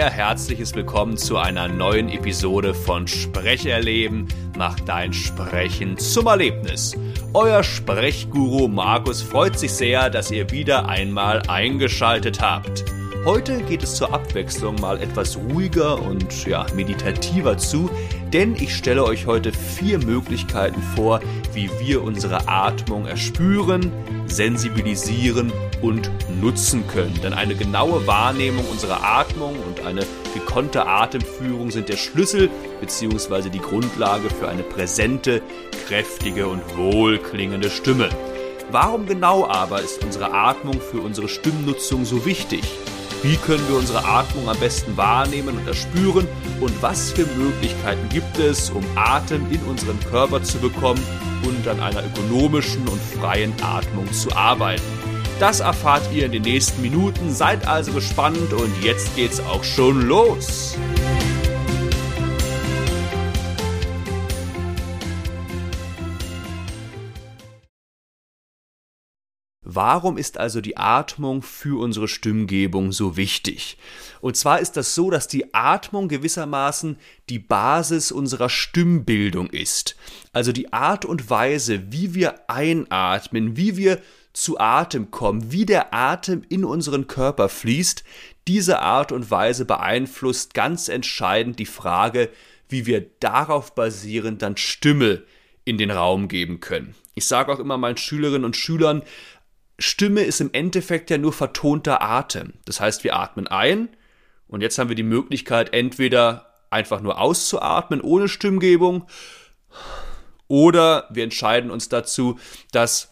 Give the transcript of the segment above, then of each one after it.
sehr herzliches Willkommen zu einer neuen Episode von Sprecherleben. Mach dein Sprechen zum Erlebnis. Euer Sprechguru Markus freut sich sehr, dass ihr wieder einmal eingeschaltet habt. Heute geht es zur Abwechslung mal etwas ruhiger und ja, meditativer zu, denn ich stelle euch heute vier Möglichkeiten vor, wie wir unsere Atmung erspüren, sensibilisieren und nutzen können. Denn eine genaue Wahrnehmung unserer Atmung und eine gekonnte Atemführung sind der Schlüssel bzw. die Grundlage für eine präsente, kräftige und wohlklingende Stimme. Warum genau aber ist unsere Atmung für unsere Stimmnutzung so wichtig? Wie können wir unsere Atmung am besten wahrnehmen und erspüren? Und was für Möglichkeiten gibt es, um Atem in unseren Körper zu bekommen und an einer ökonomischen und freien Atmung zu arbeiten? Das erfahrt ihr in den nächsten Minuten. Seid also gespannt und jetzt geht's auch schon los. Warum ist also die Atmung für unsere Stimmgebung so wichtig? Und zwar ist das so, dass die Atmung gewissermaßen die Basis unserer Stimmbildung ist. Also die Art und Weise, wie wir einatmen, wie wir zu Atem kommen, wie der Atem in unseren Körper fließt, diese Art und Weise beeinflusst ganz entscheidend die Frage, wie wir darauf basierend dann Stimme in den Raum geben können. Ich sage auch immer meinen Schülerinnen und Schülern, Stimme ist im Endeffekt ja nur vertonter Atem. Das heißt, wir atmen ein und jetzt haben wir die Möglichkeit, entweder einfach nur auszuatmen ohne Stimmgebung oder wir entscheiden uns dazu, dass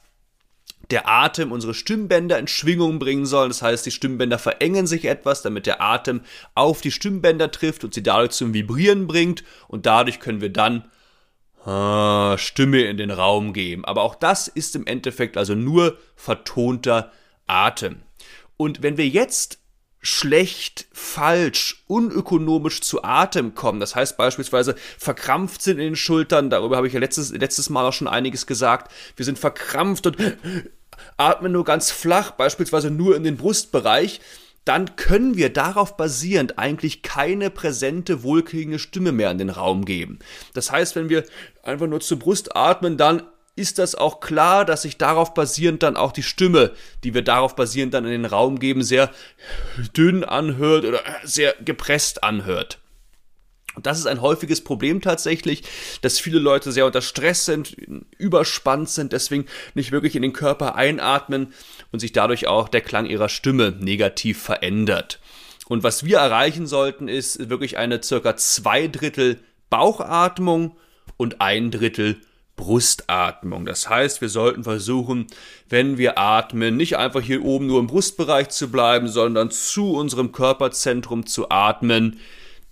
der Atem unsere Stimmbänder in Schwingung bringen soll. Das heißt, die Stimmbänder verengen sich etwas, damit der Atem auf die Stimmbänder trifft und sie dadurch zum Vibrieren bringt und dadurch können wir dann Ah, Stimme in den Raum geben. Aber auch das ist im Endeffekt also nur vertonter Atem. Und wenn wir jetzt schlecht, falsch, unökonomisch zu Atem kommen, das heißt beispielsweise verkrampft sind in den Schultern, darüber habe ich ja letztes, letztes Mal auch schon einiges gesagt, wir sind verkrampft und atmen nur ganz flach, beispielsweise nur in den Brustbereich, dann können wir darauf basierend eigentlich keine präsente, wohlklingende Stimme mehr in den Raum geben. Das heißt, wenn wir einfach nur zur Brust atmen, dann ist das auch klar, dass sich darauf basierend dann auch die Stimme, die wir darauf basierend dann in den Raum geben, sehr dünn anhört oder sehr gepresst anhört. Und das ist ein häufiges Problem tatsächlich, dass viele Leute sehr unter Stress sind, überspannt sind, deswegen nicht wirklich in den Körper einatmen und sich dadurch auch der Klang ihrer Stimme negativ verändert. Und was wir erreichen sollten, ist wirklich eine circa zwei Drittel Bauchatmung und ein Drittel Brustatmung. Das heißt, wir sollten versuchen, wenn wir atmen, nicht einfach hier oben nur im Brustbereich zu bleiben, sondern zu unserem Körperzentrum zu atmen,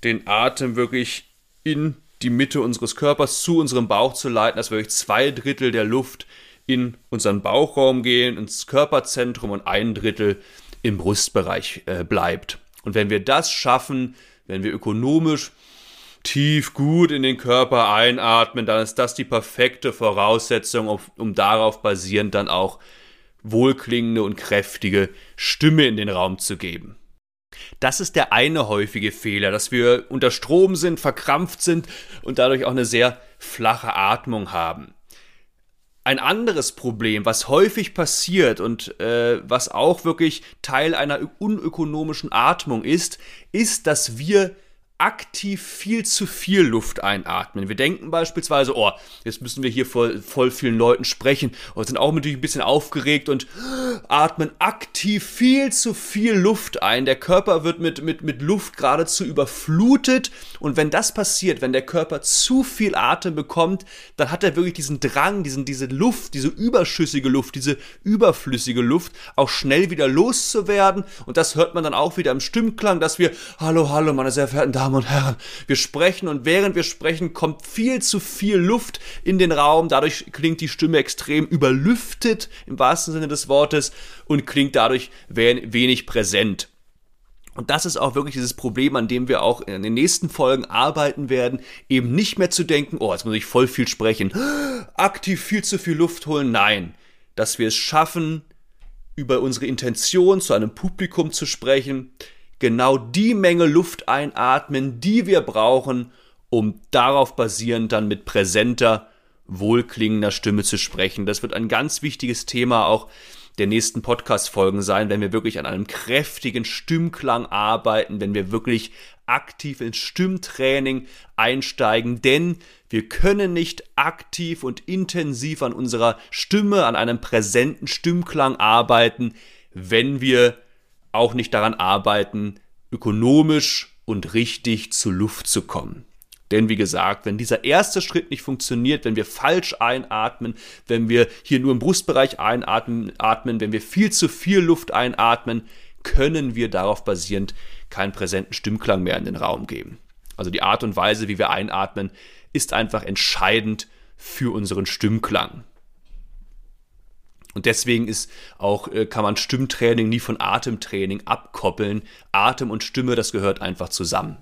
den Atem wirklich in die Mitte unseres Körpers zu unserem Bauch zu leiten, dass wirklich zwei Drittel der Luft in unseren Bauchraum gehen, ins Körperzentrum und ein Drittel im Brustbereich äh, bleibt. Und wenn wir das schaffen, wenn wir ökonomisch tief gut in den Körper einatmen, dann ist das die perfekte Voraussetzung, um, um darauf basierend dann auch wohlklingende und kräftige Stimme in den Raum zu geben. Das ist der eine häufige Fehler, dass wir unter Strom sind, verkrampft sind und dadurch auch eine sehr flache Atmung haben. Ein anderes Problem, was häufig passiert und äh, was auch wirklich Teil einer unökonomischen Atmung ist, ist, dass wir aktiv viel zu viel Luft einatmen. Wir denken beispielsweise, oh, jetzt müssen wir hier vor voll vielen Leuten sprechen und sind auch natürlich ein bisschen aufgeregt und atmen aktiv viel zu viel Luft ein. Der Körper wird mit, mit, mit Luft geradezu überflutet und wenn das passiert, wenn der Körper zu viel Atem bekommt, dann hat er wirklich diesen Drang, diesen, diese Luft, diese überschüssige Luft, diese überflüssige Luft auch schnell wieder loszuwerden und das hört man dann auch wieder im Stimmklang, dass wir, hallo, hallo, meine sehr verehrten Damen Damen und Herren, wir sprechen und während wir sprechen, kommt viel zu viel Luft in den Raum. Dadurch klingt die Stimme extrem überlüftet im wahrsten Sinne des Wortes und klingt dadurch wenig präsent. Und das ist auch wirklich dieses Problem, an dem wir auch in den nächsten Folgen arbeiten werden, eben nicht mehr zu denken, oh, jetzt muss ich voll viel sprechen, aktiv viel zu viel Luft holen. Nein, dass wir es schaffen, über unsere Intention zu einem Publikum zu sprechen, genau die Menge Luft einatmen, die wir brauchen, um darauf basierend dann mit präsenter, wohlklingender Stimme zu sprechen. Das wird ein ganz wichtiges Thema auch der nächsten Podcast-Folgen sein, wenn wir wirklich an einem kräftigen Stimmklang arbeiten, wenn wir wirklich aktiv ins Stimmtraining einsteigen, denn wir können nicht aktiv und intensiv an unserer Stimme, an einem präsenten Stimmklang arbeiten, wenn wir auch nicht daran arbeiten, ökonomisch und richtig zur Luft zu kommen. Denn wie gesagt, wenn dieser erste Schritt nicht funktioniert, wenn wir falsch einatmen, wenn wir hier nur im Brustbereich einatmen, atmen, wenn wir viel zu viel Luft einatmen, können wir darauf basierend keinen präsenten Stimmklang mehr in den Raum geben. Also die Art und Weise, wie wir einatmen, ist einfach entscheidend für unseren Stimmklang. Und deswegen ist auch, äh, kann man Stimmtraining nie von Atemtraining abkoppeln. Atem und Stimme, das gehört einfach zusammen.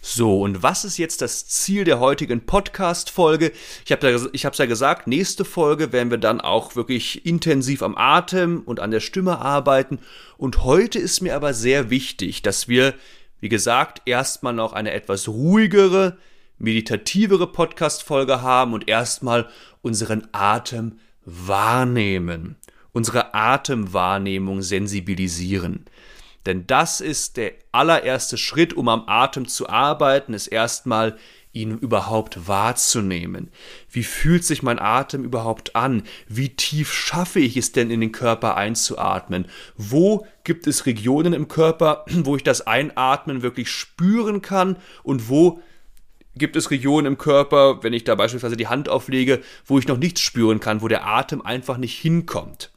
So, und was ist jetzt das Ziel der heutigen Podcast-Folge? Ich habe es ja gesagt, nächste Folge werden wir dann auch wirklich intensiv am Atem und an der Stimme arbeiten. Und heute ist mir aber sehr wichtig, dass wir, wie gesagt, erstmal noch eine etwas ruhigere, meditativere Podcast-Folge haben und erstmal unseren Atem wahrnehmen, unsere Atemwahrnehmung sensibilisieren. Denn das ist der allererste Schritt, um am Atem zu arbeiten, ist erstmal ihn überhaupt wahrzunehmen. Wie fühlt sich mein Atem überhaupt an? Wie tief schaffe ich es denn in den Körper einzuatmen? Wo gibt es Regionen im Körper, wo ich das Einatmen wirklich spüren kann und wo gibt es Regionen im Körper, wenn ich da beispielsweise die Hand auflege, wo ich noch nichts spüren kann, wo der Atem einfach nicht hinkommt.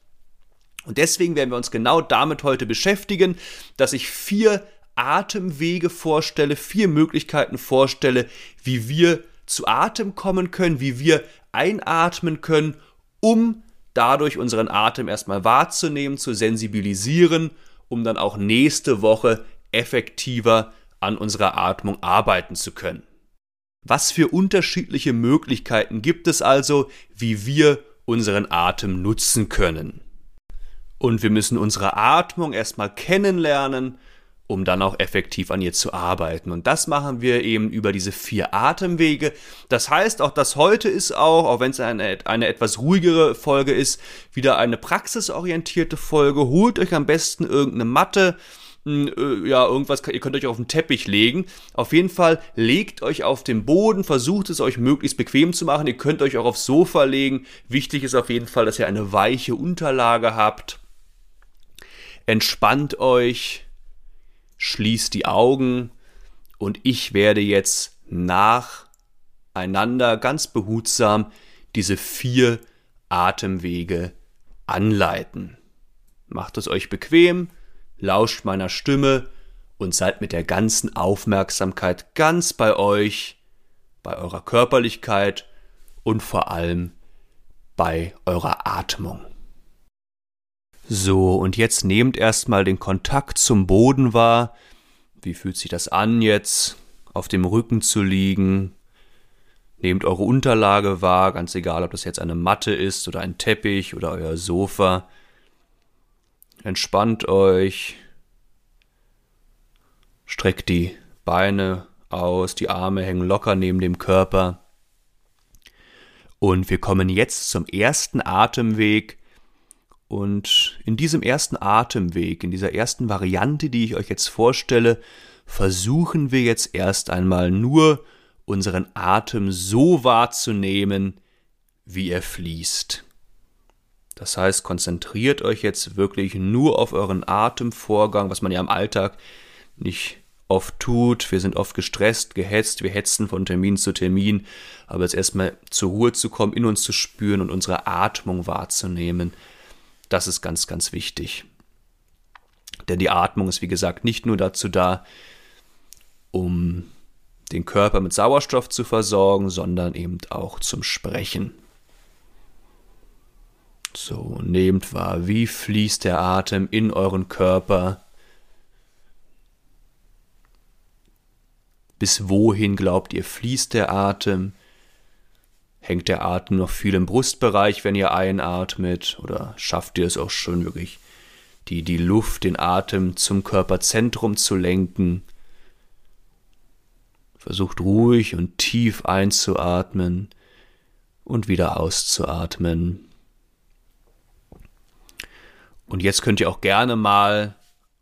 Und deswegen werden wir uns genau damit heute beschäftigen, dass ich vier Atemwege vorstelle, vier Möglichkeiten vorstelle, wie wir zu Atem kommen können, wie wir einatmen können, um dadurch unseren Atem erstmal wahrzunehmen, zu sensibilisieren, um dann auch nächste Woche effektiver an unserer Atmung arbeiten zu können. Was für unterschiedliche Möglichkeiten gibt es also, wie wir unseren Atem nutzen können? Und wir müssen unsere Atmung erstmal kennenlernen, um dann auch effektiv an ihr zu arbeiten. Und das machen wir eben über diese vier Atemwege. Das heißt, auch das heute ist auch, auch wenn es eine, eine etwas ruhigere Folge ist, wieder eine praxisorientierte Folge. Holt euch am besten irgendeine Matte, ja, irgendwas, ihr könnt euch auf den Teppich legen. Auf jeden Fall legt euch auf den Boden, versucht es euch möglichst bequem zu machen. Ihr könnt euch auch aufs Sofa legen. Wichtig ist auf jeden Fall, dass ihr eine weiche Unterlage habt. Entspannt euch, schließt die Augen und ich werde jetzt nacheinander ganz behutsam diese vier Atemwege anleiten. Macht es euch bequem, lauscht meiner Stimme und seid mit der ganzen Aufmerksamkeit ganz bei euch, bei eurer Körperlichkeit und vor allem bei eurer Atmung. So, und jetzt nehmt erstmal den Kontakt zum Boden wahr. Wie fühlt sich das an, jetzt auf dem Rücken zu liegen? Nehmt eure Unterlage wahr, ganz egal, ob das jetzt eine Matte ist oder ein Teppich oder euer Sofa. Entspannt euch. Streckt die Beine aus, die Arme hängen locker neben dem Körper. Und wir kommen jetzt zum ersten Atemweg, und in diesem ersten Atemweg, in dieser ersten Variante, die ich euch jetzt vorstelle, versuchen wir jetzt erst einmal nur unseren Atem so wahrzunehmen, wie er fließt. Das heißt, konzentriert euch jetzt wirklich nur auf euren Atemvorgang, was man ja im Alltag nicht oft tut. Wir sind oft gestresst, gehetzt, wir hetzen von Termin zu Termin. Aber jetzt erstmal zur Ruhe zu kommen, in uns zu spüren und unsere Atmung wahrzunehmen. Das ist ganz, ganz wichtig. Denn die Atmung ist, wie gesagt, nicht nur dazu da, um den Körper mit Sauerstoff zu versorgen, sondern eben auch zum Sprechen. So, nehmt wahr, wie fließt der Atem in euren Körper. Bis wohin glaubt ihr, fließt der Atem? Hängt der Atem noch viel im Brustbereich, wenn ihr einatmet? Oder schafft ihr es auch schon wirklich die, die Luft, den Atem zum Körperzentrum zu lenken. Versucht ruhig und tief einzuatmen und wieder auszuatmen. Und jetzt könnt ihr auch gerne mal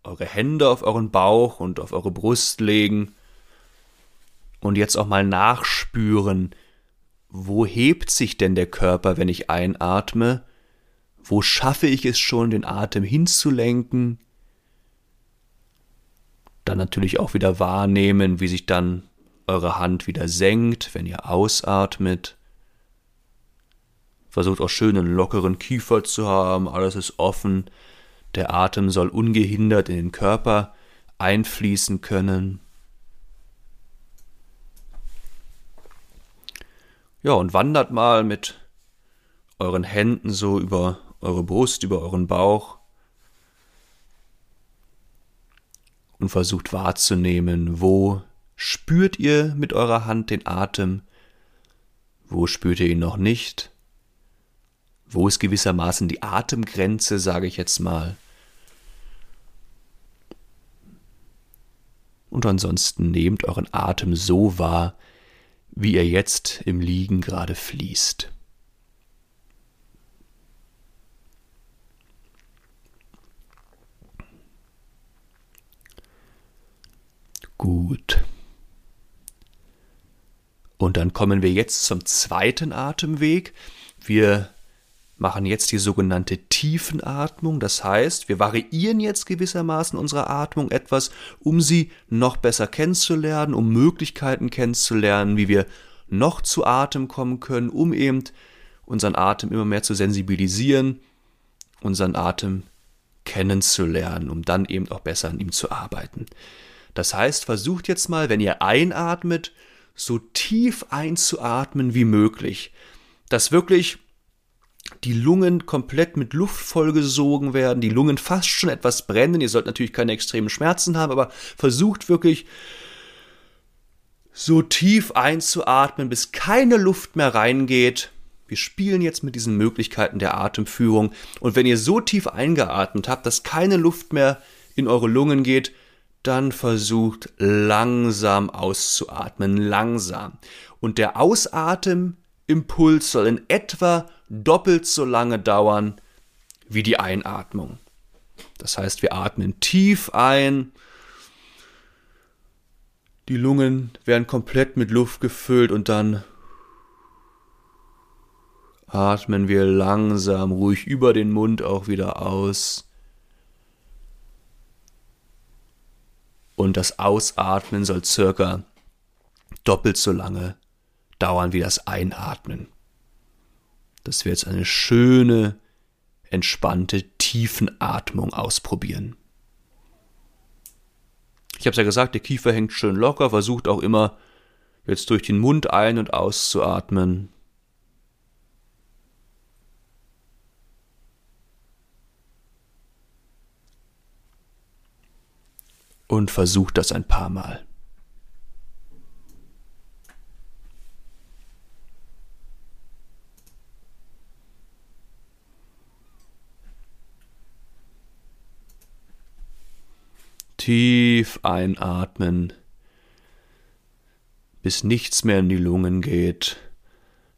eure Hände auf euren Bauch und auf eure Brust legen und jetzt auch mal nachspüren, wo hebt sich denn der Körper, wenn ich einatme? Wo schaffe ich es schon, den Atem hinzulenken? Dann natürlich auch wieder wahrnehmen, wie sich dann eure Hand wieder senkt, wenn ihr ausatmet. Versucht auch schön einen lockeren Kiefer zu haben, alles ist offen. Der Atem soll ungehindert in den Körper einfließen können. Ja, und wandert mal mit euren Händen so über eure Brust, über euren Bauch und versucht wahrzunehmen, wo spürt ihr mit eurer Hand den Atem, wo spürt ihr ihn noch nicht, wo ist gewissermaßen die Atemgrenze, sage ich jetzt mal. Und ansonsten nehmt euren Atem so wahr, wie er jetzt im Liegen gerade fließt. Gut. Und dann kommen wir jetzt zum zweiten Atemweg. Wir machen jetzt die sogenannte Tiefenatmung. Das heißt, wir variieren jetzt gewissermaßen unsere Atmung etwas, um sie noch besser kennenzulernen, um Möglichkeiten kennenzulernen, wie wir noch zu Atem kommen können, um eben unseren Atem immer mehr zu sensibilisieren, unseren Atem kennenzulernen, um dann eben auch besser an ihm zu arbeiten. Das heißt, versucht jetzt mal, wenn ihr einatmet, so tief einzuatmen wie möglich, dass wirklich die Lungen komplett mit Luft vollgesogen werden, die Lungen fast schon etwas brennen. Ihr sollt natürlich keine extremen Schmerzen haben, aber versucht wirklich so tief einzuatmen, bis keine Luft mehr reingeht. Wir spielen jetzt mit diesen Möglichkeiten der Atemführung. Und wenn ihr so tief eingeatmet habt, dass keine Luft mehr in eure Lungen geht, dann versucht langsam auszuatmen, langsam. Und der Ausatemimpuls soll in etwa doppelt so lange dauern wie die Einatmung. Das heißt, wir atmen tief ein, die Lungen werden komplett mit Luft gefüllt und dann atmen wir langsam, ruhig über den Mund auch wieder aus. Und das Ausatmen soll circa doppelt so lange dauern wie das Einatmen dass wir jetzt eine schöne, entspannte Tiefenatmung ausprobieren. Ich habe es ja gesagt, der Kiefer hängt schön locker, versucht auch immer jetzt durch den Mund ein- und auszuatmen. Und versucht das ein paar Mal. Tief einatmen, bis nichts mehr in die Lungen geht.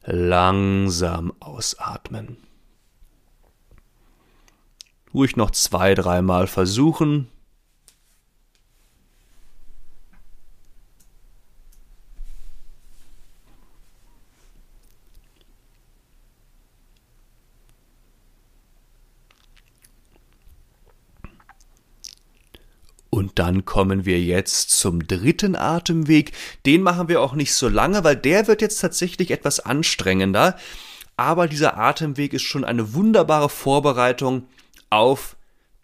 Langsam ausatmen. Ruhig noch zwei, dreimal versuchen. Und dann kommen wir jetzt zum dritten Atemweg. Den machen wir auch nicht so lange, weil der wird jetzt tatsächlich etwas anstrengender. Aber dieser Atemweg ist schon eine wunderbare Vorbereitung auf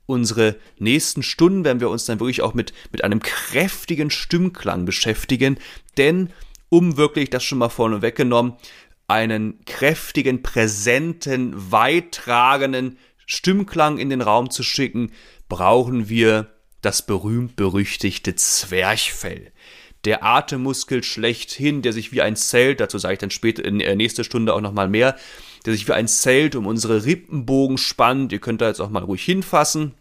unsere nächsten Stunden, wenn wir uns dann wirklich auch mit, mit einem kräftigen Stimmklang beschäftigen. Denn, um wirklich das schon mal vorne weggenommen, einen kräftigen, präsenten, weittragenden Stimmklang in den Raum zu schicken, brauchen wir das berühmt-berüchtigte Zwerchfell. Der Atemmuskel schlechthin, der sich wie ein Zelt, dazu sage ich dann später in der nächsten Stunde auch nochmal mehr, der sich wie ein Zelt um unsere Rippenbogen spannt. Ihr könnt da jetzt auch mal ruhig hinfassen.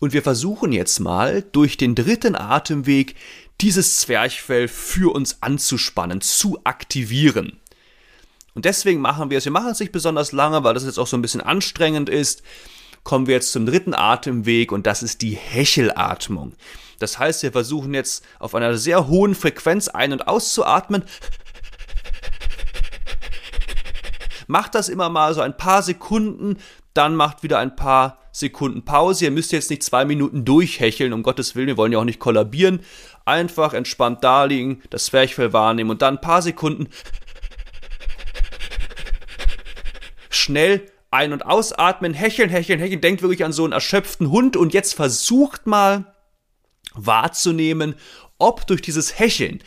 Und wir versuchen jetzt mal durch den dritten Atemweg dieses Zwerchfell für uns anzuspannen, zu aktivieren. Und deswegen machen wir es. Wir machen es nicht besonders lange, weil das jetzt auch so ein bisschen anstrengend ist. Kommen wir jetzt zum dritten Atemweg und das ist die Hechelatmung. Das heißt, wir versuchen jetzt auf einer sehr hohen Frequenz ein- und auszuatmen. Macht das immer mal so ein paar Sekunden, dann macht wieder ein paar Sekunden Pause. Ihr müsst jetzt nicht zwei Minuten durchhecheln, um Gottes Willen, wir wollen ja auch nicht kollabieren. Einfach entspannt da liegen, das Zwerchfell wahrnehmen und dann ein paar Sekunden schnell ein- und ausatmen, hecheln, hecheln, hecheln. Denkt wirklich an so einen erschöpften Hund und jetzt versucht mal wahrzunehmen, ob durch dieses Hecheln,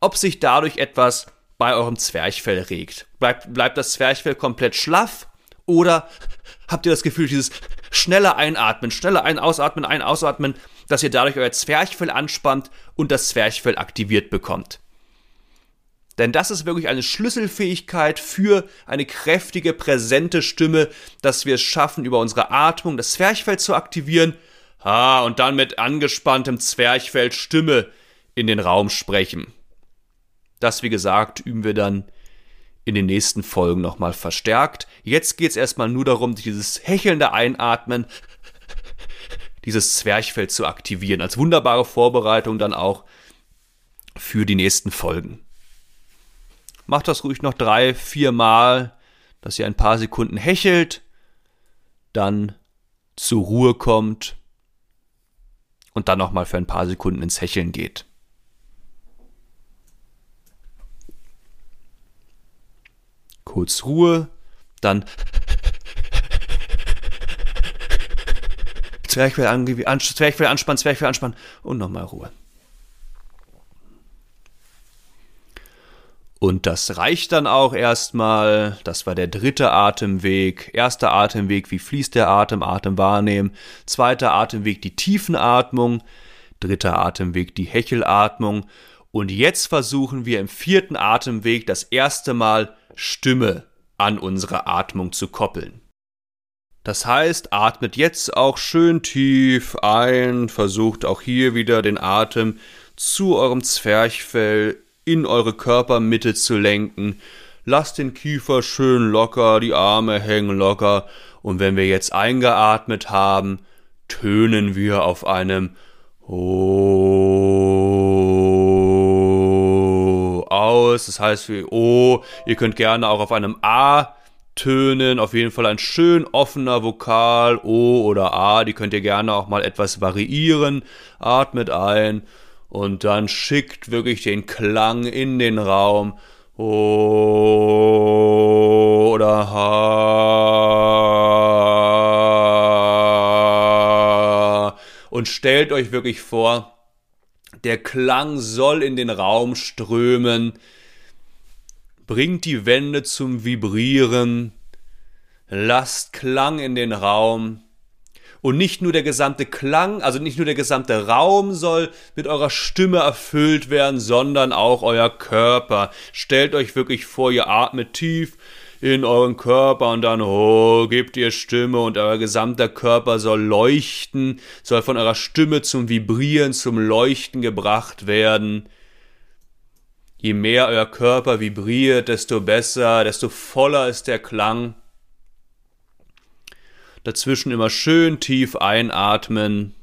ob sich dadurch etwas bei eurem Zwerchfell regt. Bleibt, bleibt das Zwerchfell komplett schlaff oder habt ihr das Gefühl, dieses schnelle Einatmen, schnelle Ein-Ausatmen, Ein-Ausatmen, dass ihr dadurch euer Zwerchfell anspannt und das Zwerchfell aktiviert bekommt? Denn das ist wirklich eine Schlüsselfähigkeit für eine kräftige, präsente Stimme, dass wir es schaffen, über unsere Atmung das Zwerchfell zu aktivieren. Ah, und dann mit angespanntem Zwerchfell Stimme in den Raum sprechen. Das, wie gesagt, üben wir dann in den nächsten Folgen nochmal verstärkt. Jetzt geht es erstmal nur darum, dieses hechelnde Einatmen, dieses Zwerchfell zu aktivieren, als wunderbare Vorbereitung dann auch für die nächsten Folgen. Macht das ruhig noch drei, vier Mal, dass ihr ein paar Sekunden hechelt, dann zur Ruhe kommt und dann nochmal für ein paar Sekunden ins Hecheln geht. kurz Ruhe, dann Zwerchfell, an, Zwerchfell anspannen, Zwerchfell anspannen und nochmal Ruhe. Und das reicht dann auch erstmal. Das war der dritte Atemweg. Erster Atemweg, wie fließt der Atem, Atem wahrnehmen. Zweiter Atemweg, die Tiefenatmung. Dritter Atemweg, die Hechelatmung. Und jetzt versuchen wir im vierten Atemweg das erste Mal Stimme an unsere Atmung zu koppeln. Das heißt, atmet jetzt auch schön tief ein, versucht auch hier wieder den Atem zu eurem Zwerchfell in eure Körpermitte zu lenken. Lasst den Kiefer schön locker, die Arme hängen locker und wenn wir jetzt eingeatmet haben, tönen wir auf einem O aus. Das heißt wie O. Ihr könnt gerne auch auf einem A tönen. Auf jeden Fall ein schön offener Vokal. O oder A. Die könnt ihr gerne auch mal etwas variieren. Atmet ein und dann schickt wirklich den Klang in den Raum. O oder Ha. Und stellt euch wirklich vor, der Klang soll in den Raum strömen, bringt die Wände zum Vibrieren, lasst Klang in den Raum, und nicht nur der gesamte Klang, also nicht nur der gesamte Raum soll mit eurer Stimme erfüllt werden, sondern auch euer Körper. Stellt euch wirklich vor, ihr atmet tief in euren Körper und dann oh, gebt ihr Stimme und euer gesamter Körper soll leuchten, soll von eurer Stimme zum Vibrieren, zum Leuchten gebracht werden. Je mehr euer Körper vibriert, desto besser, desto voller ist der Klang. Dazwischen immer schön tief einatmen.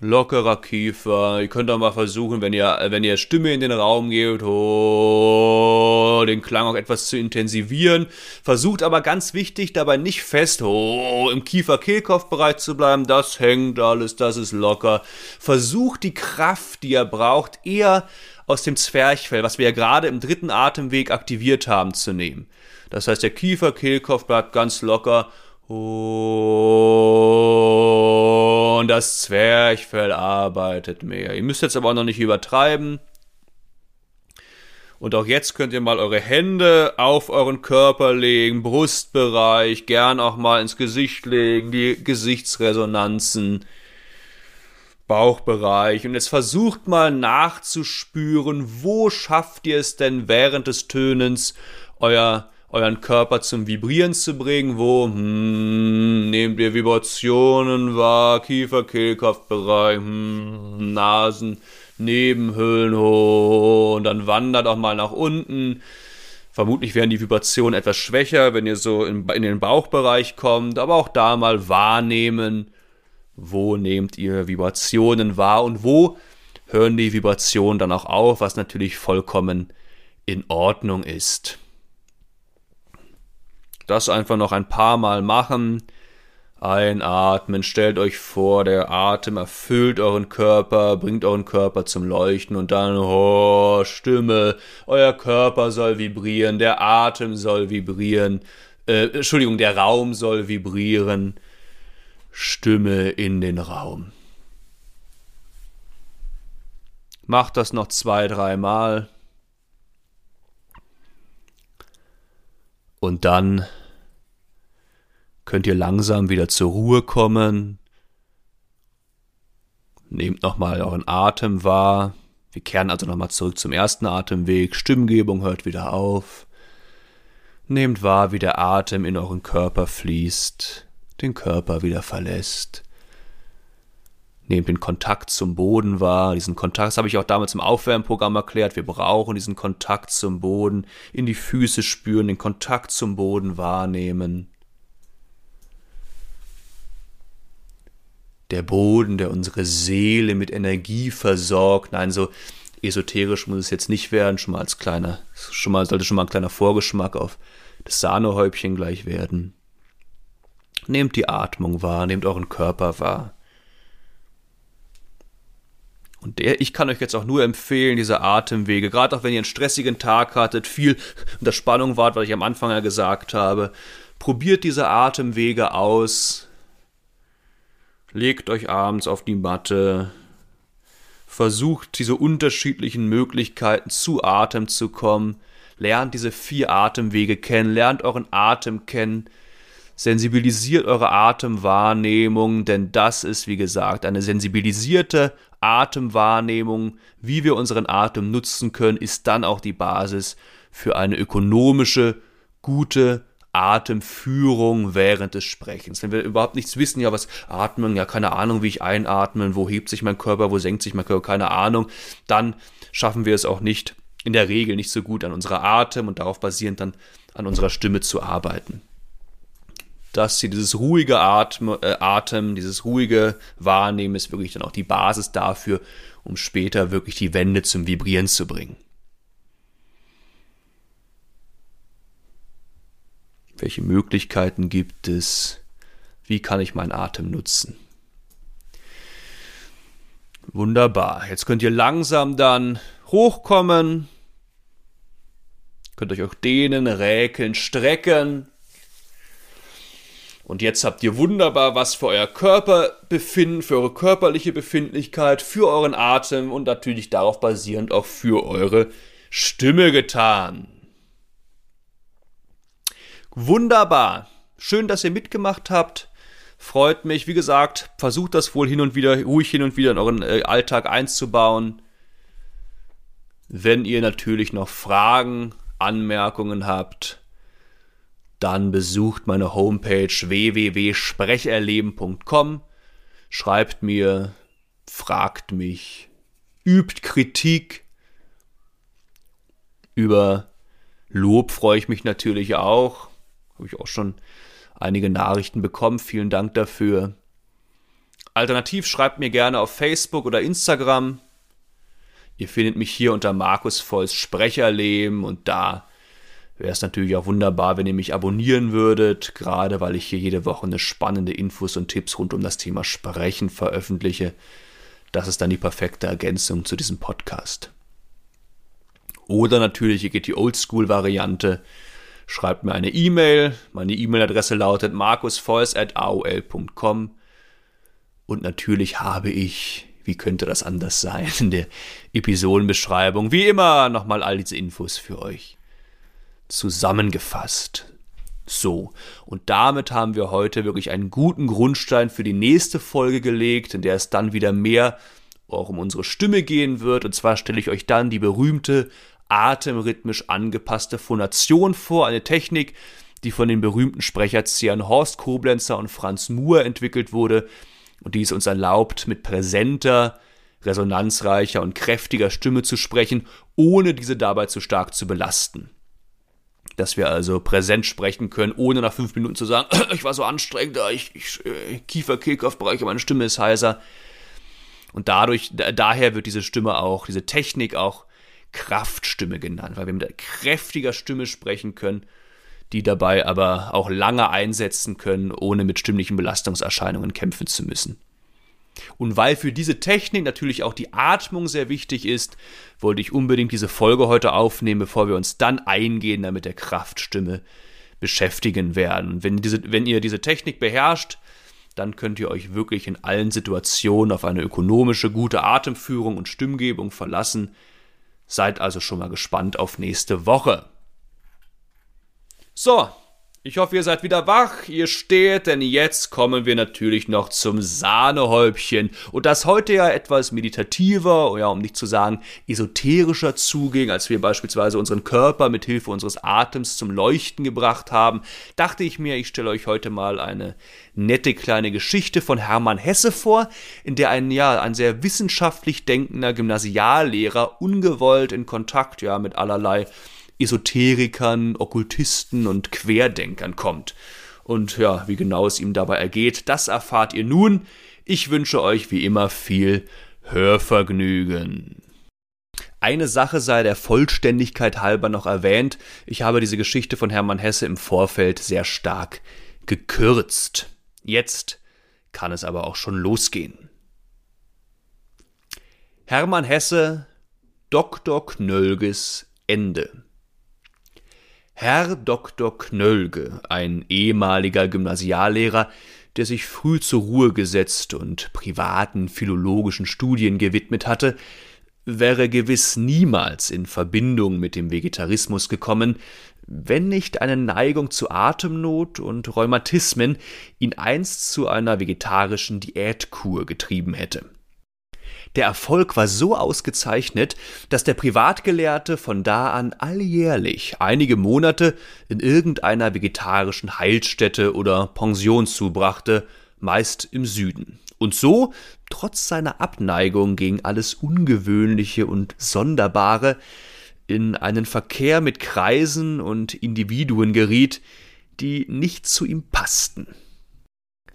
Lockerer Kiefer. Ihr könnt auch mal versuchen, wenn ihr, wenn ihr Stimme in den Raum gebt, oh, den Klang auch etwas zu intensivieren. Versucht aber ganz wichtig, dabei nicht fest oh, im Kiefer-Kehlkopfbereich zu bleiben. Das hängt alles, das ist locker. Versucht die Kraft, die ihr braucht, eher aus dem Zwerchfell, was wir ja gerade im dritten Atemweg aktiviert haben, zu nehmen. Das heißt, der Kiefer-Kehlkopf bleibt ganz locker und das Zwerchfell arbeitet mehr. Ihr müsst jetzt aber auch noch nicht übertreiben. Und auch jetzt könnt ihr mal eure Hände auf euren Körper legen, Brustbereich, gern auch mal ins Gesicht legen, die Gesichtsresonanzen, Bauchbereich. Und jetzt versucht mal nachzuspüren, wo schafft ihr es denn während des Tönens, euer euren Körper zum Vibrieren zu bringen, wo hm, nehmt ihr Vibrationen wahr, Kiefer, Kehlkopfbereich, hm, Nasen, Nebenhöhlen hoch und dann wandert auch mal nach unten. Vermutlich werden die Vibrationen etwas schwächer, wenn ihr so in, in den Bauchbereich kommt, aber auch da mal wahrnehmen, wo nehmt ihr Vibrationen wahr und wo hören die Vibrationen dann auch auf, was natürlich vollkommen in Ordnung ist. Das einfach noch ein paar Mal machen. Einatmen, stellt euch vor, der Atem erfüllt euren Körper, bringt euren Körper zum Leuchten und dann, oh, Stimme, euer Körper soll vibrieren, der Atem soll vibrieren, äh, Entschuldigung, der Raum soll vibrieren, Stimme in den Raum. Macht das noch zwei, dreimal. Und dann könnt ihr langsam wieder zur Ruhe kommen. Nehmt nochmal euren Atem wahr. Wir kehren also nochmal zurück zum ersten Atemweg. Stimmgebung hört wieder auf. Nehmt wahr, wie der Atem in euren Körper fließt, den Körper wieder verlässt. Nehmt den Kontakt zum Boden wahr. Diesen Kontakt, das habe ich auch damals im Aufwärmprogramm erklärt. Wir brauchen diesen Kontakt zum Boden. In die Füße spüren, den Kontakt zum Boden wahrnehmen. Der Boden, der unsere Seele mit Energie versorgt. Nein, so esoterisch muss es jetzt nicht werden. Schon mal als kleiner, schon mal, sollte schon mal ein kleiner Vorgeschmack auf das Sahnehäubchen gleich werden. Nehmt die Atmung wahr, nehmt euren Körper wahr. Und der, ich kann euch jetzt auch nur empfehlen, diese Atemwege, gerade auch wenn ihr einen stressigen Tag hattet, viel unter Spannung wart, was ich am Anfang ja gesagt habe, probiert diese Atemwege aus, legt euch abends auf die Matte, versucht diese unterschiedlichen Möglichkeiten zu Atem zu kommen, lernt diese vier Atemwege kennen, lernt euren Atem kennen, sensibilisiert eure Atemwahrnehmung, denn das ist, wie gesagt, eine sensibilisierte Atemwahrnehmung, wie wir unseren Atem nutzen können, ist dann auch die Basis für eine ökonomische, gute Atemführung während des Sprechens. Wenn wir überhaupt nichts wissen, ja, was atmen, ja, keine Ahnung, wie ich einatmen, wo hebt sich mein Körper, wo senkt sich mein Körper, keine Ahnung, dann schaffen wir es auch nicht, in der Regel nicht so gut an unserer Atem und darauf basierend dann an unserer Stimme zu arbeiten dass sie dieses ruhige Atmen, äh, Atem, dieses ruhige Wahrnehmen ist wirklich dann auch die Basis dafür, um später wirklich die Wände zum Vibrieren zu bringen. Welche Möglichkeiten gibt es? Wie kann ich meinen Atem nutzen? Wunderbar. Jetzt könnt ihr langsam dann hochkommen. Könnt euch auch dehnen, räkeln, strecken. Und jetzt habt ihr wunderbar was für euer Körperbefinden, für eure körperliche Befindlichkeit, für euren Atem und natürlich darauf basierend auch für eure Stimme getan. Wunderbar. Schön, dass ihr mitgemacht habt. Freut mich. Wie gesagt, versucht das wohl hin und wieder, ruhig hin und wieder in euren äh, Alltag einzubauen. Wenn ihr natürlich noch Fragen, Anmerkungen habt, dann besucht meine Homepage www.sprecherleben.com, schreibt mir, fragt mich, übt Kritik. Über Lob freue ich mich natürlich auch. Habe ich auch schon einige Nachrichten bekommen. Vielen Dank dafür. Alternativ schreibt mir gerne auf Facebook oder Instagram. Ihr findet mich hier unter Markus Volls Sprecherleben und da wäre es natürlich auch wunderbar, wenn ihr mich abonnieren würdet, gerade weil ich hier jede Woche eine spannende Infos und Tipps rund um das Thema Sprechen veröffentliche. Das ist dann die perfekte Ergänzung zu diesem Podcast. Oder natürlich, ihr geht die Oldschool-Variante. Schreibt mir eine E-Mail. Meine E-Mail-Adresse lautet markusvoice.aol.com. Und natürlich habe ich, wie könnte das anders sein, in der Episodenbeschreibung, wie immer, nochmal all diese Infos für euch zusammengefasst. So, und damit haben wir heute wirklich einen guten Grundstein für die nächste Folge gelegt, in der es dann wieder mehr auch um unsere Stimme gehen wird. Und zwar stelle ich euch dann die berühmte atemrhythmisch angepasste Phonation vor, eine Technik, die von den berühmten Sprecherziehern Horst Koblenzer und Franz Muhr entwickelt wurde und die es uns erlaubt, mit präsenter, resonanzreicher und kräftiger Stimme zu sprechen, ohne diese dabei zu stark zu belasten. Dass wir also präsent sprechen können, ohne nach fünf Minuten zu sagen, ich war so anstrengend, ich, ich äh, Kiefer, Kehlkopfbereich, meine Stimme ist heißer. Und dadurch, daher wird diese Stimme auch, diese Technik auch Kraftstimme genannt, weil wir mit kräftiger Stimme sprechen können, die dabei aber auch lange einsetzen können, ohne mit stimmlichen Belastungserscheinungen kämpfen zu müssen. Und weil für diese Technik natürlich auch die Atmung sehr wichtig ist, wollte ich unbedingt diese Folge heute aufnehmen, bevor wir uns dann eingehender mit der Kraftstimme beschäftigen werden. Wenn, diese, wenn ihr diese Technik beherrscht, dann könnt ihr euch wirklich in allen Situationen auf eine ökonomische, gute Atemführung und Stimmgebung verlassen. Seid also schon mal gespannt auf nächste Woche. So, ich hoffe, ihr seid wieder wach, ihr steht, denn jetzt kommen wir natürlich noch zum Sahnehäubchen. Und das heute ja etwas meditativer, ja, um nicht zu sagen esoterischer zuging, als wir beispielsweise unseren Körper mit Hilfe unseres Atems zum Leuchten gebracht haben, dachte ich mir, ich stelle euch heute mal eine nette kleine Geschichte von Hermann Hesse vor, in der ein, ja, ein sehr wissenschaftlich denkender Gymnasiallehrer ungewollt in Kontakt, ja, mit allerlei Esoterikern, Okkultisten und Querdenkern kommt. Und ja, wie genau es ihm dabei ergeht, das erfahrt ihr nun. Ich wünsche euch wie immer viel Hörvergnügen. Eine Sache sei der Vollständigkeit halber noch erwähnt. Ich habe diese Geschichte von Hermann Hesse im Vorfeld sehr stark gekürzt. Jetzt kann es aber auch schon losgehen. Hermann Hesse, Dr. Knölges Ende. Herr Dr. Knölge, ein ehemaliger Gymnasiallehrer, der sich früh zur Ruhe gesetzt und privaten philologischen Studien gewidmet hatte, wäre gewiss niemals in Verbindung mit dem Vegetarismus gekommen, wenn nicht eine Neigung zu Atemnot und Rheumatismen ihn einst zu einer vegetarischen Diätkur getrieben hätte. Der Erfolg war so ausgezeichnet, dass der Privatgelehrte von da an alljährlich einige Monate in irgendeiner vegetarischen Heilstätte oder Pension zubrachte, meist im Süden. Und so, trotz seiner Abneigung gegen alles Ungewöhnliche und Sonderbare, in einen Verkehr mit Kreisen und Individuen geriet, die nicht zu ihm passten.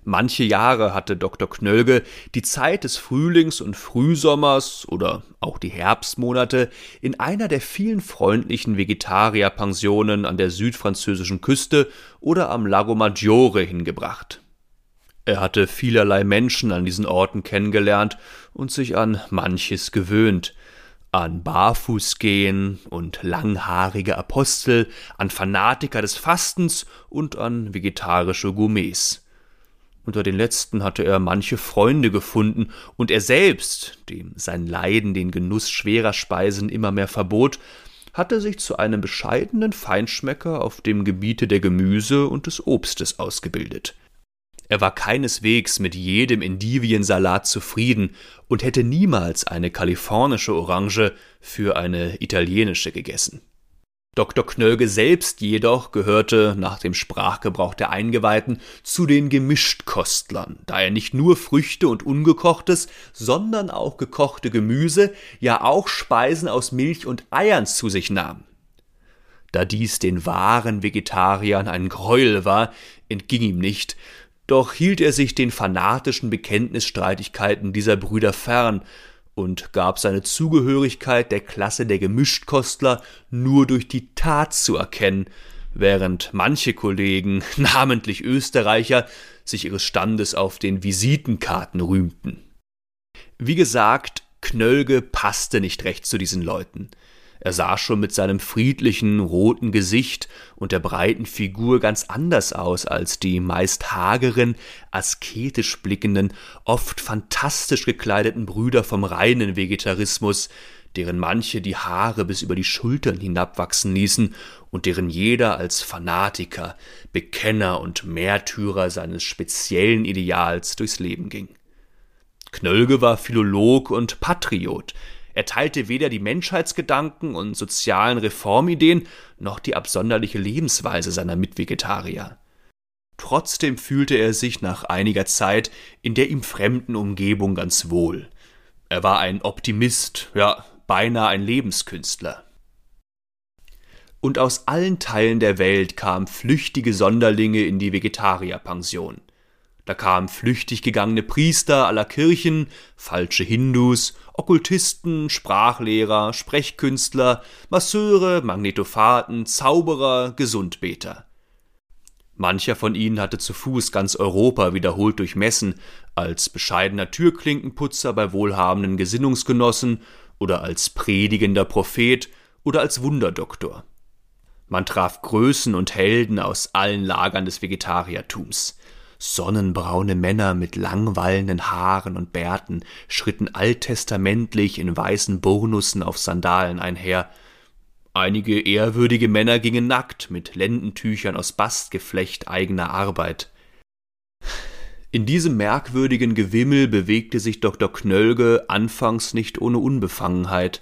Manche Jahre hatte Dr. Knölge die Zeit des Frühlings und Frühsommers oder auch die Herbstmonate in einer der vielen freundlichen Vegetarierpensionen an der südfranzösischen Küste oder am Lago Maggiore hingebracht. Er hatte vielerlei Menschen an diesen Orten kennengelernt und sich an manches gewöhnt, an Barfußgehen und langhaarige Apostel, an Fanatiker des Fastens und an vegetarische Gourmets. Unter den letzten hatte er manche Freunde gefunden, und er selbst, dem sein Leiden den Genuss schwerer Speisen immer mehr verbot, hatte sich zu einem bescheidenen Feinschmecker auf dem Gebiete der Gemüse und des Obstes ausgebildet. Er war keineswegs mit jedem Endiviensalat zufrieden und hätte niemals eine kalifornische Orange für eine italienische gegessen. Dr. Knölge selbst jedoch gehörte nach dem Sprachgebrauch der Eingeweihten zu den Gemischtkostlern, da er nicht nur Früchte und ungekochtes, sondern auch gekochte Gemüse, ja auch Speisen aus Milch und Eiern zu sich nahm. Da dies den wahren Vegetariern ein Gräuel war, entging ihm nicht, doch hielt er sich den fanatischen Bekenntnisstreitigkeiten dieser Brüder fern und gab seine Zugehörigkeit der Klasse der Gemischtkostler nur durch die Tat zu erkennen, während manche Kollegen, namentlich Österreicher, sich ihres Standes auf den Visitenkarten rühmten. Wie gesagt, Knölge passte nicht recht zu diesen Leuten. Er sah schon mit seinem friedlichen, roten Gesicht und der breiten Figur ganz anders aus als die meist hageren, asketisch blickenden, oft fantastisch gekleideten Brüder vom reinen Vegetarismus, deren manche die Haare bis über die Schultern hinabwachsen ließen und deren jeder als Fanatiker, Bekenner und Märtyrer seines speziellen Ideals durchs Leben ging. Knölge war Philolog und Patriot, Er teilte weder die Menschheitsgedanken und sozialen Reformideen noch die absonderliche Lebensweise seiner Mitvegetarier. Trotzdem fühlte er sich nach einiger Zeit in der ihm fremden Umgebung ganz wohl. Er war ein Optimist, ja, beinahe ein Lebenskünstler. Und aus allen Teilen der Welt kamen flüchtige Sonderlinge in die Vegetarierpension. Da kamen flüchtig gegangene Priester aller Kirchen, falsche Hindus, Okkultisten, Sprachlehrer, Sprechkünstler, Masseure, Magnetophaten, Zauberer, Gesundbeter. Mancher von ihnen hatte zu Fuß ganz Europa wiederholt durchmessen, als bescheidener Türklinkenputzer bei wohlhabenden Gesinnungsgenossen oder als predigender Prophet oder als Wunderdoktor. Man traf Größen und Helden aus allen Lagern des Vegetariertums. Sonnenbraune Männer mit langwallenden Haaren und Bärten schritten alttestamentlich in weißen Burnussen auf Sandalen einher, Einige ehrwürdige Männer gingen nackt mit Lendentüchern aus Bastgeflecht eigener Arbeit. In diesem merkwürdigen Gewimmel bewegte sich Dr. Knölge anfangs nicht ohne Unbefangenheit.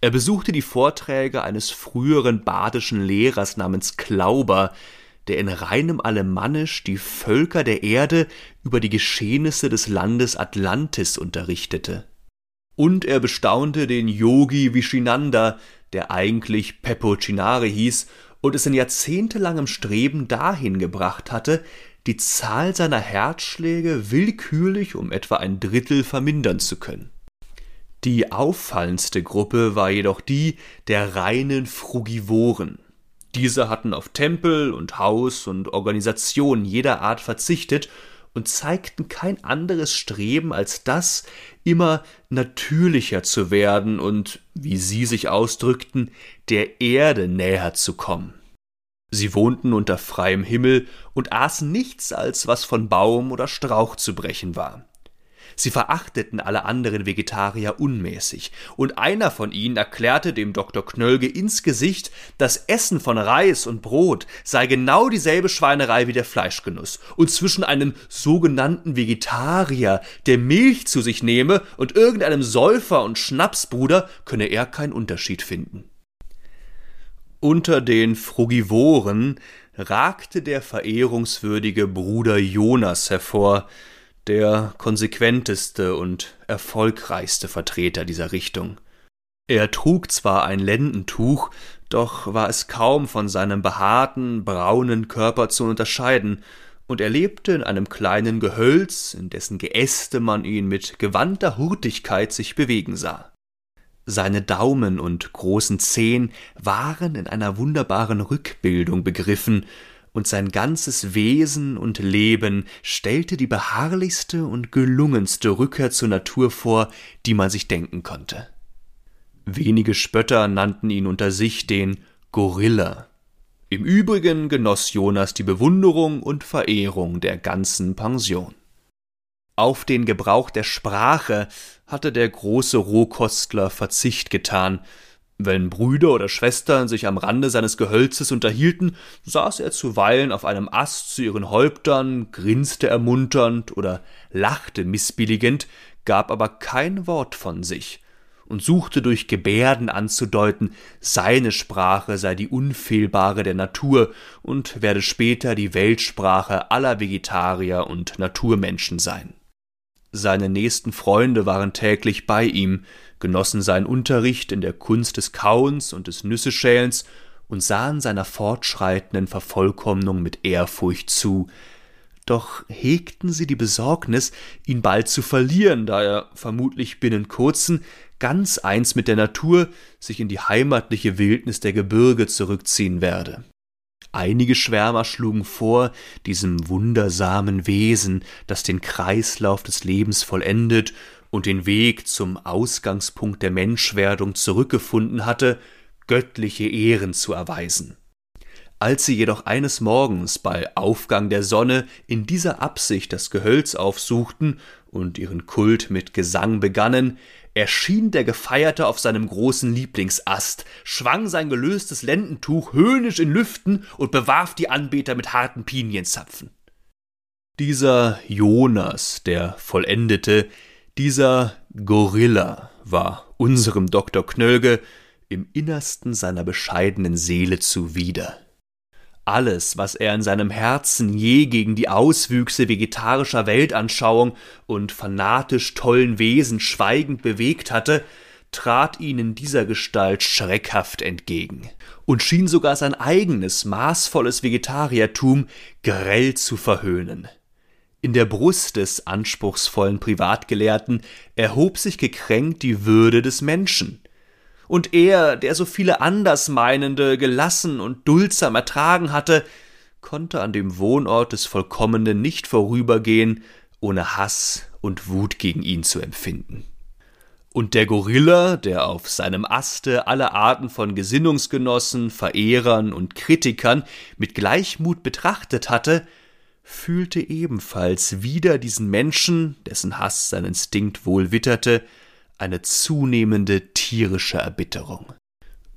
Er besuchte die Vorträge eines früheren badischen Lehrers namens Klauber, der in reinem Alemannisch die Völker der Erde über die Geschehnisse des Landes Atlantis unterrichtete. Und er bestaunte den Yogi Vishinanda, der eigentlich Peppo Cinare hieß und es in jahrzehntelangem Streben dahin gebracht hatte, die Zahl seiner Herzschläge willkürlich um etwa ein Drittel vermindern zu können. Die auffallendste Gruppe war jedoch die der reinen Frugivoren. Diese hatten auf Tempel und Haus und Organisation jeder Art verzichtet und zeigten kein anderes Streben als das, immer natürlicher zu werden und, wie sie sich ausdrückten, der Erde näher zu kommen. Sie wohnten unter freiem Himmel und aßen nichts, als was von Baum oder Strauch zu brechen war. Sie verachteten alle anderen Vegetarier unmäßig, und einer von ihnen erklärte dem Dr. Knölge ins Gesicht, das Essen von Reis und Brot sei genau dieselbe Schweinerei wie der Fleischgenuss, und zwischen einem sogenannten Vegetarier, der Milch zu sich nehme, und irgendeinem Säufer und Schnapsbruder könne er keinen Unterschied finden. Unter den Frugivoren ragte der verehrungswürdige Bruder Jonas hervor, der konsequenteste und erfolgreichste Vertreter dieser Richtung. Er trug zwar ein Lendentuch, doch war es kaum von seinem behaarten, braunen Körper zu unterscheiden, und er lebte in einem kleinen Gehölz, in dessen Geäste man ihn mit gewandter Hurtigkeit sich bewegen sah. Seine Daumen und großen Zehen waren in einer wunderbaren Rückbildung begriffen, und sein ganzes Wesen und Leben stellte die beharrlichste und gelungenste Rückkehr zur Natur vor, die man sich denken konnte. Wenige Spötter nannten ihn unter sich den Gorilla. Im Übrigen genoss Jonas die Bewunderung und Verehrung der ganzen Pension. Auf den Gebrauch der Sprache hatte der große Rohkostler Verzicht getan, wenn Brüder oder Schwestern sich am Rande seines Gehölzes unterhielten, saß er zuweilen auf einem Ast zu ihren Häuptern, grinste ermunternd oder lachte missbilligend, gab aber kein Wort von sich und suchte durch Gebärden anzudeuten, seine Sprache sei die unfehlbare der Natur und werde später die Weltsprache aller Vegetarier und Naturmenschen sein. Seine nächsten Freunde waren täglich bei ihm, genossen seinen Unterricht in der Kunst des Kauens und des Nüsseschälens und sahen seiner fortschreitenden Vervollkommnung mit Ehrfurcht zu, doch hegten sie die Besorgnis, ihn bald zu verlieren, da er vermutlich binnen kurzen ganz eins mit der Natur sich in die heimatliche Wildnis der Gebirge zurückziehen werde. Einige Schwärmer schlugen vor, diesem wundersamen Wesen, das den Kreislauf des Lebens vollendet und den Weg zum Ausgangspunkt der Menschwerdung zurückgefunden hatte, göttliche Ehren zu erweisen. Als sie jedoch eines Morgens bei Aufgang der Sonne in dieser Absicht das Gehölz aufsuchten und ihren Kult mit Gesang begannen, erschien der Gefeierte auf seinem großen Lieblingsast, schwang sein gelöstes Lendentuch höhnisch in Lüften und bewarf die Anbeter mit harten Pinienzapfen. Dieser Jonas, der Vollendete, dieser Gorilla war unserem Dr. Knölge, im Innersten seiner bescheidenen Seele zuwider. Alles, was er in seinem Herzen je gegen die Auswüchse vegetarischer Weltanschauung und fanatisch tollen Wesen schweigend bewegt hatte, trat ihn in dieser Gestalt schreckhaft entgegen und schien sogar sein eigenes maßvolles Vegetariertum grell zu verhöhnen. In der Brust des anspruchsvollen Privatgelehrten erhob sich gekränkt die Würde des Menschen. Und er, der so viele Andersmeinende gelassen und duldsam ertragen hatte, konnte an dem Wohnort des Vollkommenen nicht vorübergehen, ohne Hass und Wut gegen ihn zu empfinden. Und der Gorilla, der auf seinem Aste alle Arten von Gesinnungsgenossen, Verehrern und Kritikern mit Gleichmut betrachtet hatte, fühlte ebenfalls wider diesen Menschen, dessen Hass sein Instinkt wohl witterte, eine zunehmende tierische Erbitterung.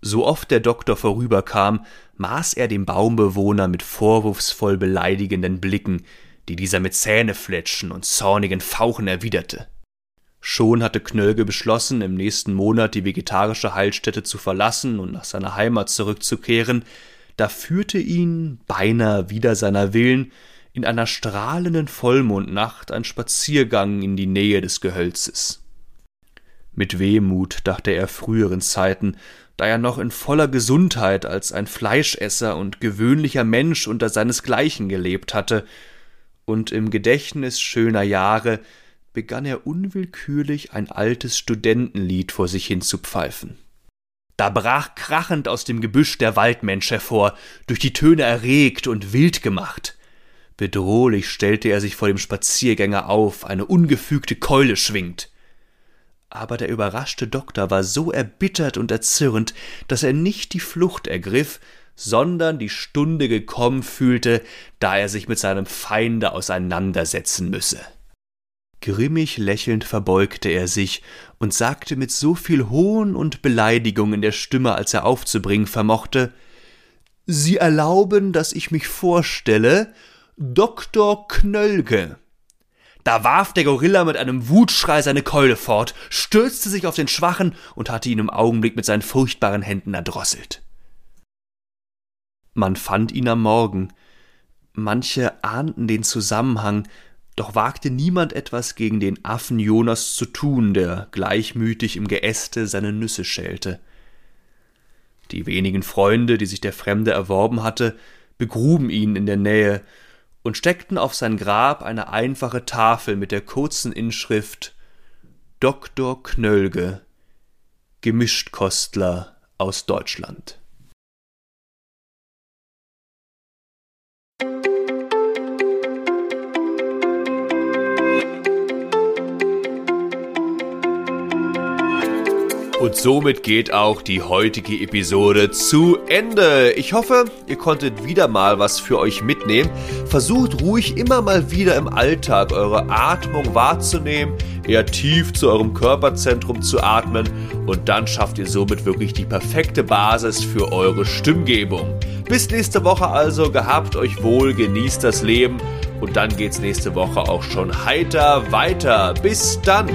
So oft der Doktor vorüberkam, maß er dem Baumbewohner mit vorwurfsvoll beleidigenden Blicken, die dieser mit Zähnefletschen und zornigen Fauchen erwiderte. Schon hatte Knölge beschlossen, im nächsten Monat die vegetarische Heilstätte zu verlassen und nach seiner Heimat zurückzukehren, da führte ihn, beinahe wider seiner Willen, in einer strahlenden Vollmondnacht ein Spaziergang in die Nähe des Gehölzes. Mit Wehmut dachte er früheren Zeiten, da er noch in voller Gesundheit als ein Fleischesser und gewöhnlicher Mensch unter seinesgleichen gelebt hatte, und im Gedächtnis schöner Jahre begann er unwillkürlich ein altes Studentenlied vor sich hin zu pfeifen. Da brach krachend aus dem Gebüsch der Waldmensch hervor, durch die Töne erregt und wild gemacht. Bedrohlich stellte er sich vor dem Spaziergänger auf, eine ungefügte Keule schwingt. Aber der überraschte Doktor war so erbittert und erzürnt, dass er nicht die Flucht ergriff, sondern die Stunde gekommen fühlte, da er sich mit seinem Feinde auseinandersetzen müsse. Grimmig lächelnd verbeugte er sich und sagte mit so viel Hohn und Beleidigung in der Stimme, als er aufzubringen vermochte Sie erlauben, dass ich mich vorstelle Doktor Knölke. Da warf der Gorilla mit einem Wutschrei seine Keule fort, stürzte sich auf den Schwachen und hatte ihn im Augenblick mit seinen furchtbaren Händen erdrosselt. Man fand ihn am Morgen. Manche ahnten den Zusammenhang, doch wagte niemand etwas gegen den Affen Jonas zu tun, der gleichmütig im Geäste seine Nüsse schälte. Die wenigen Freunde, die sich der Fremde erworben hatte, begruben ihn in der Nähe, und steckten auf sein Grab eine einfache Tafel mit der kurzen Inschrift Dr. Knölge, Gemischtkostler aus Deutschland. Und somit geht auch die heutige Episode zu Ende. Ich hoffe, ihr konntet wieder mal was für euch mitnehmen. Versucht ruhig immer mal wieder im Alltag eure Atmung wahrzunehmen, eher tief zu eurem Körperzentrum zu atmen und dann schafft ihr somit wirklich die perfekte Basis für eure Stimmgebung. Bis nächste Woche also, gehabt euch wohl, genießt das Leben und dann geht's nächste Woche auch schon heiter weiter. Bis dann!